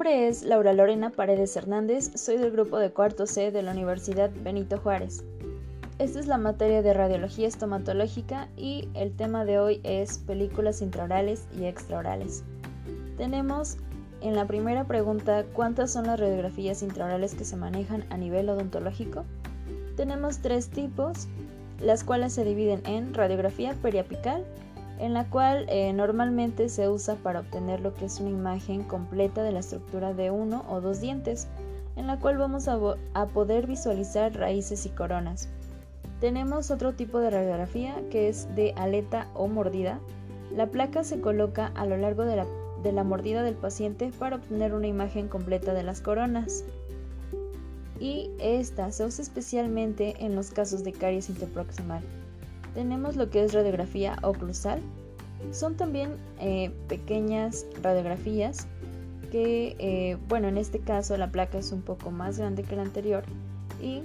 nombre es Laura Lorena Paredes Hernández, soy del grupo de cuarto C de la Universidad Benito Juárez. Esta es la materia de radiología estomatológica y el tema de hoy es películas intraorales y extraorales. Tenemos en la primera pregunta cuántas son las radiografías intraorales que se manejan a nivel odontológico. Tenemos tres tipos, las cuales se dividen en radiografía periapical, en la cual eh, normalmente se usa para obtener lo que es una imagen completa de la estructura de uno o dos dientes, en la cual vamos a, poder visualizar raíces y coronas. Tenemos otro tipo de radiografía que es de aleta o mordida. La placa se coloca a lo largo de la, de la mordida del paciente para obtener una imagen completa de las coronas. Y esta se usa especialmente en los casos de caries interproximal tenemos lo que es radiografía oclusal. Son también eh, pequeñas radiografías que, eh, bueno, en este caso la placa es un poco más grande que la anterior y,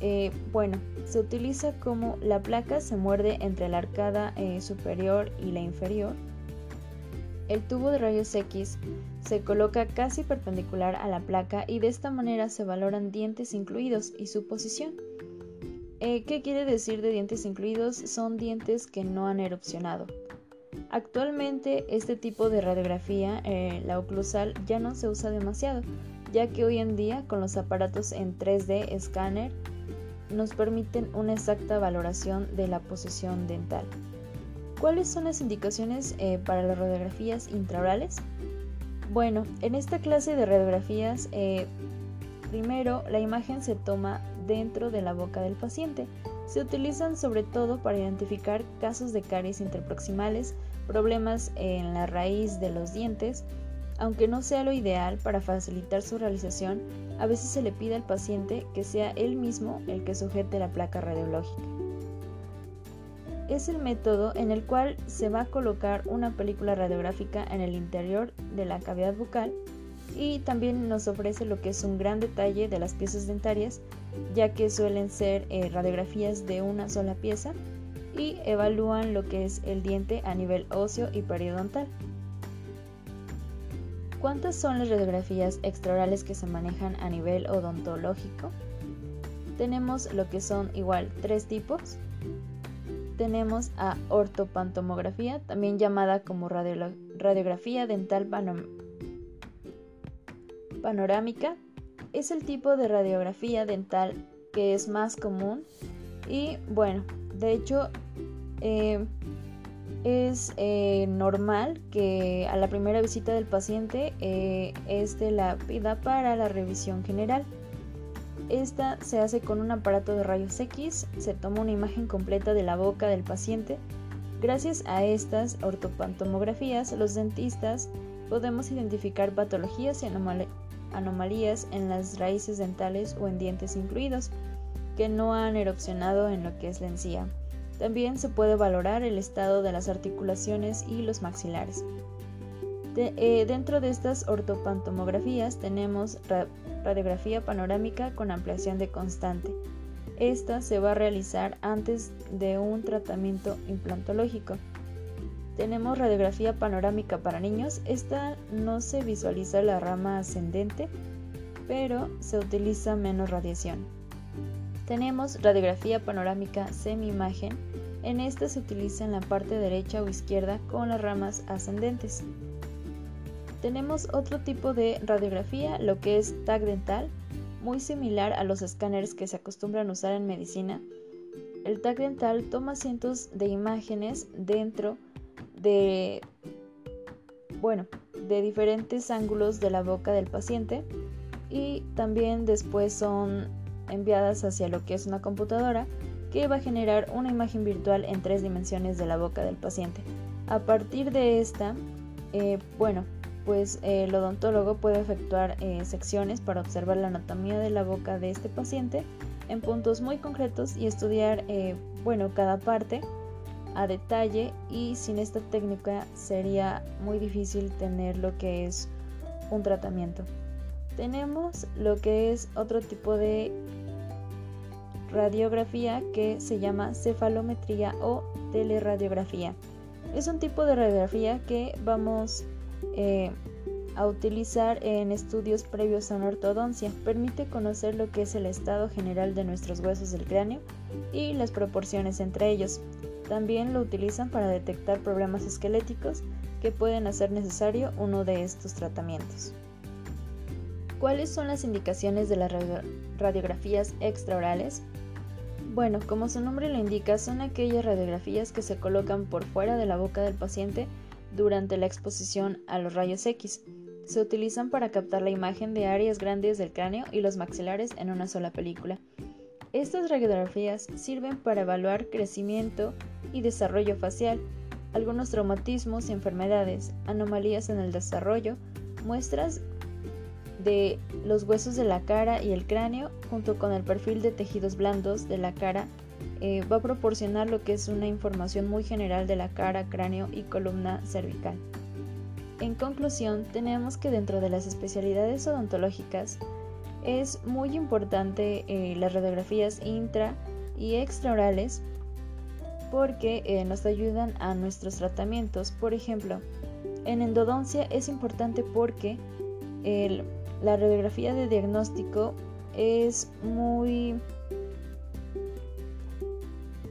eh, bueno, se utiliza como la placa se muerde entre la arcada superior y la inferior. El tubo de rayos X se coloca casi perpendicular a la placa y de esta manera se valoran dientes incluidos y su posición. Eh, ¿Qué quiere decir de dientes incluidos? Son dientes que no han erupcionado. Actualmente este tipo de radiografía, eh, la oclusal, ya no se usa demasiado, ya que hoy en día con los aparatos en 3D escáner nos permiten una exacta valoración de la posición dental. ¿Cuáles son las indicaciones eh, para las radiografías intraorales? Bueno, en esta clase de radiografías, primero la imagen se toma dentro de la boca del paciente. Se utilizan sobre todo para identificar casos de caries interproximales, problemas en la raíz de los dientes, aunque no sea lo ideal para facilitar su realización, a veces se le pide al paciente que sea él mismo el que sujete la placa radiológica. Es el método en el cual se va a colocar una película radiográfica en el interior de la cavidad bucal y también nos ofrece lo que es un gran detalle de las piezas dentarias, ya que suelen ser eh, radiografías de una sola pieza y evalúan lo que es el diente a nivel óseo y periodontal. ¿Cuántas son las radiografías extraorales que se manejan a nivel odontológico? Tenemos lo que son igual tres tipos. Tenemos a ortopantomografía, también llamada como radiografía dental panorámica es el tipo de radiografía dental que es más común y bueno, de hecho eh, es eh, normal que a la primera visita del paciente eh, este la pida para la revisión general. Esta se hace con un aparato de rayos X, se toma una imagen completa de la boca del paciente. Gracias a estas ortopantomografías, los dentistas podemos identificar patologías y anomalías anomalías en las raíces dentales o en dientes incluidos, que no han erupcionado en lo que es la encía. También se puede valorar el estado de las articulaciones y los maxilares. Eh, dentro de estas ortopantomografías tenemos radiografía panorámica con ampliación de constante. Esta se va a realizar antes de un tratamiento implantológico. Tenemos radiografía panorámica para niños. Esta no se visualiza la rama ascendente, pero se utiliza menos radiación. Tenemos radiografía panorámica semi-imagen. En esta se utiliza en la parte derecha o izquierda con las ramas ascendentes. Tenemos otro tipo de radiografía, lo que es tag dental, muy similar a los escáneres que se acostumbran a usar en medicina. El tag dental toma cientos de imágenes dentro de, bueno, de diferentes ángulos de la boca del paciente y también después son enviadas hacia lo que es una computadora que va a generar una imagen virtual en tres dimensiones de la boca del paciente. A partir de esta, eh, bueno, pues el odontólogo puede efectuar eh, secciones para observar la anatomía de la boca de este paciente en puntos muy concretos y estudiar, eh, bueno, cada parte a detalle y sin esta técnica sería muy difícil tener lo que es un tratamiento. Tenemos lo que es otro tipo de radiografía que se llama cefalometría o teleradiografía. Es un tipo de radiografía que vamos eh, a utilizar en estudios previos a una ortodoncia. Permite conocer lo que es el estado general de nuestros huesos del cráneo y las proporciones entre ellos. También lo utilizan para detectar problemas esqueléticos que pueden hacer necesario uno de estos tratamientos. ¿Cuáles son las indicaciones de las radiografías extraorales? Bueno, como su nombre lo indica, son aquellas radiografías que se colocan por fuera de la boca del paciente durante la exposición a los rayos X. Se utilizan para captar la imagen de áreas grandes del cráneo y los maxilares en una sola película. Estas radiografías sirven para evaluar crecimiento y desarrollo facial, algunos traumatismos y enfermedades, anomalías en el desarrollo, muestras de los huesos de la cara y el cráneo, junto con el perfil de tejidos blandos de la cara, eh, va a proporcionar lo que es una información muy general de la cara, cráneo y columna cervical. En conclusión, tenemos que dentro de las especialidades odontológicas es muy importante eh, las radiografías intra y extraorales porque eh, nos ayudan a nuestros tratamientos. Por ejemplo, en endodoncia es importante porque la radiografía de diagnóstico es muy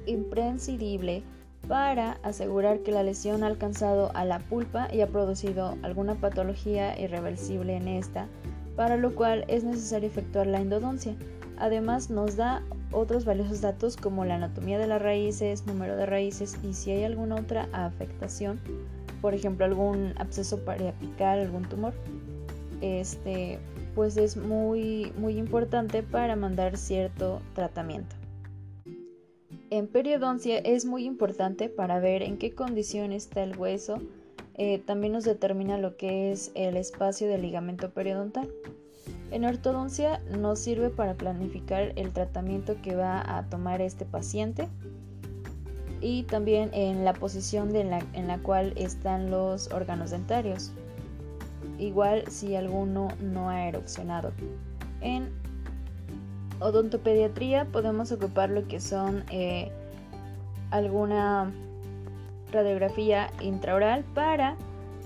imprescindible para asegurar que la lesión ha alcanzado a la pulpa y ha producido alguna patología irreversible en esta, para lo cual es necesario efectuar la endodoncia. Además nos da otros valiosos datos como la anatomía de las raíces, número de raíces y si hay alguna otra afectación, por ejemplo algún absceso periapical, algún tumor. Este, pues es muy muy importante para mandar cierto tratamiento. En periodoncia es muy importante para ver en qué condición está el hueso. Eh, también nos determina lo que es el espacio del ligamento periodontal. En ortodoncia nos sirve para planificar el tratamiento que va a tomar este paciente y también en la posición en la cual están los órganos dentarios. Igual si alguno no ha erupcionado. En odontopediatría podemos ocupar lo que son eh, alguna radiografía intraoral para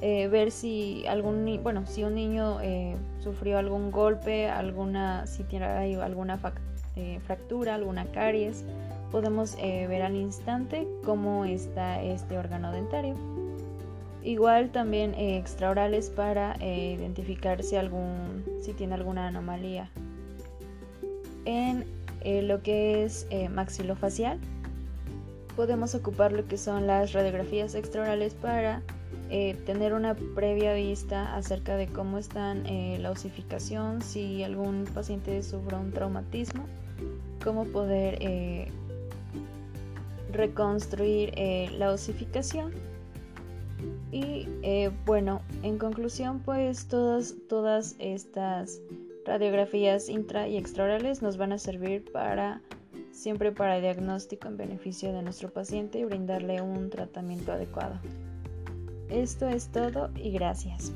eh, ver si algún bueno si un niño eh, sufrió algún golpe alguna si tiene alguna fractura alguna caries podemos ver al instante cómo está este órgano dentario igual también extraorales para identificar si algún si tiene alguna anomalía en eh, lo que es eh, maxilofacial. Podemos ocupar lo que son las radiografías extraorales para eh, tener una previa vista acerca de cómo están la osificación, si algún paciente sufre un traumatismo, cómo poder reconstruir la osificación. Y bueno, en conclusión, pues todas, todas estas Radiografías intra y extraorales nos van a servir para siempre para diagnóstico en beneficio de nuestro paciente y brindarle un tratamiento adecuado. Esto es todo y gracias.